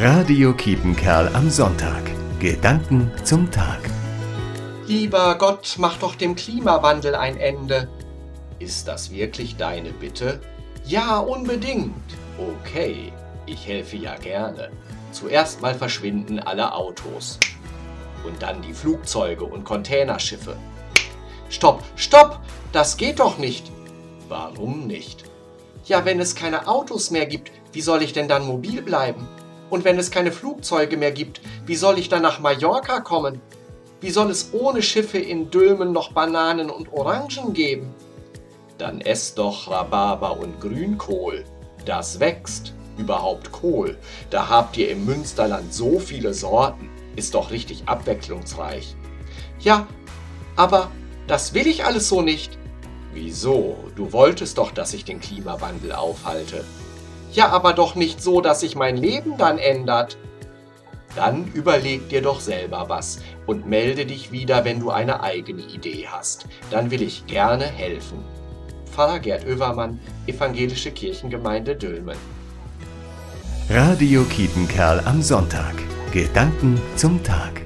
Radio Kiepenkerl am Sonntag. Gedanken zum Tag. Lieber Gott, mach doch dem Klimawandel ein Ende. Ist das wirklich deine Bitte? Ja, unbedingt. Okay, ich helfe ja gerne. Zuerst mal verschwinden alle Autos. Und dann die Flugzeuge und Containerschiffe. Stopp, stopp! Das geht doch nicht. Warum nicht? Ja, wenn es keine Autos mehr gibt, wie soll ich denn dann mobil bleiben? Und wenn es keine Flugzeuge mehr gibt, wie soll ich dann nach Mallorca kommen? Wie soll es ohne Schiffe in Dülmen noch Bananen und Orangen geben? Dann ess doch Rhabarber und Grünkohl. Das wächst. Überhaupt Kohl. Da habt ihr im Münsterland so viele Sorten. Ist doch richtig abwechslungsreich. Ja, aber das will ich alles so nicht. Wieso? Du wolltest doch, dass ich den Klimawandel aufhalte. Ja, aber doch nicht so, dass sich mein Leben dann ändert. Dann überleg dir doch selber was und melde dich wieder, wenn du eine eigene Idee hast. Dann will ich gerne helfen. Pfarrer Gerd Oevermann, Evangelische Kirchengemeinde Dülmen. Radio Kiepenkerl am Sonntag. Gedanken zum Tag.